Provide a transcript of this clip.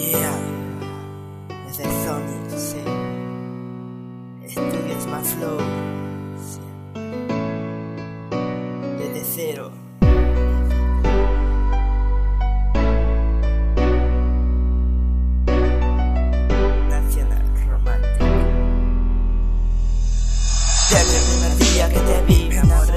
Yeah, es de Sonic, sí. Estudios más flow, sí. Desde cero. Nacional Romántico. Desde el primer día que te vi, me enamoré.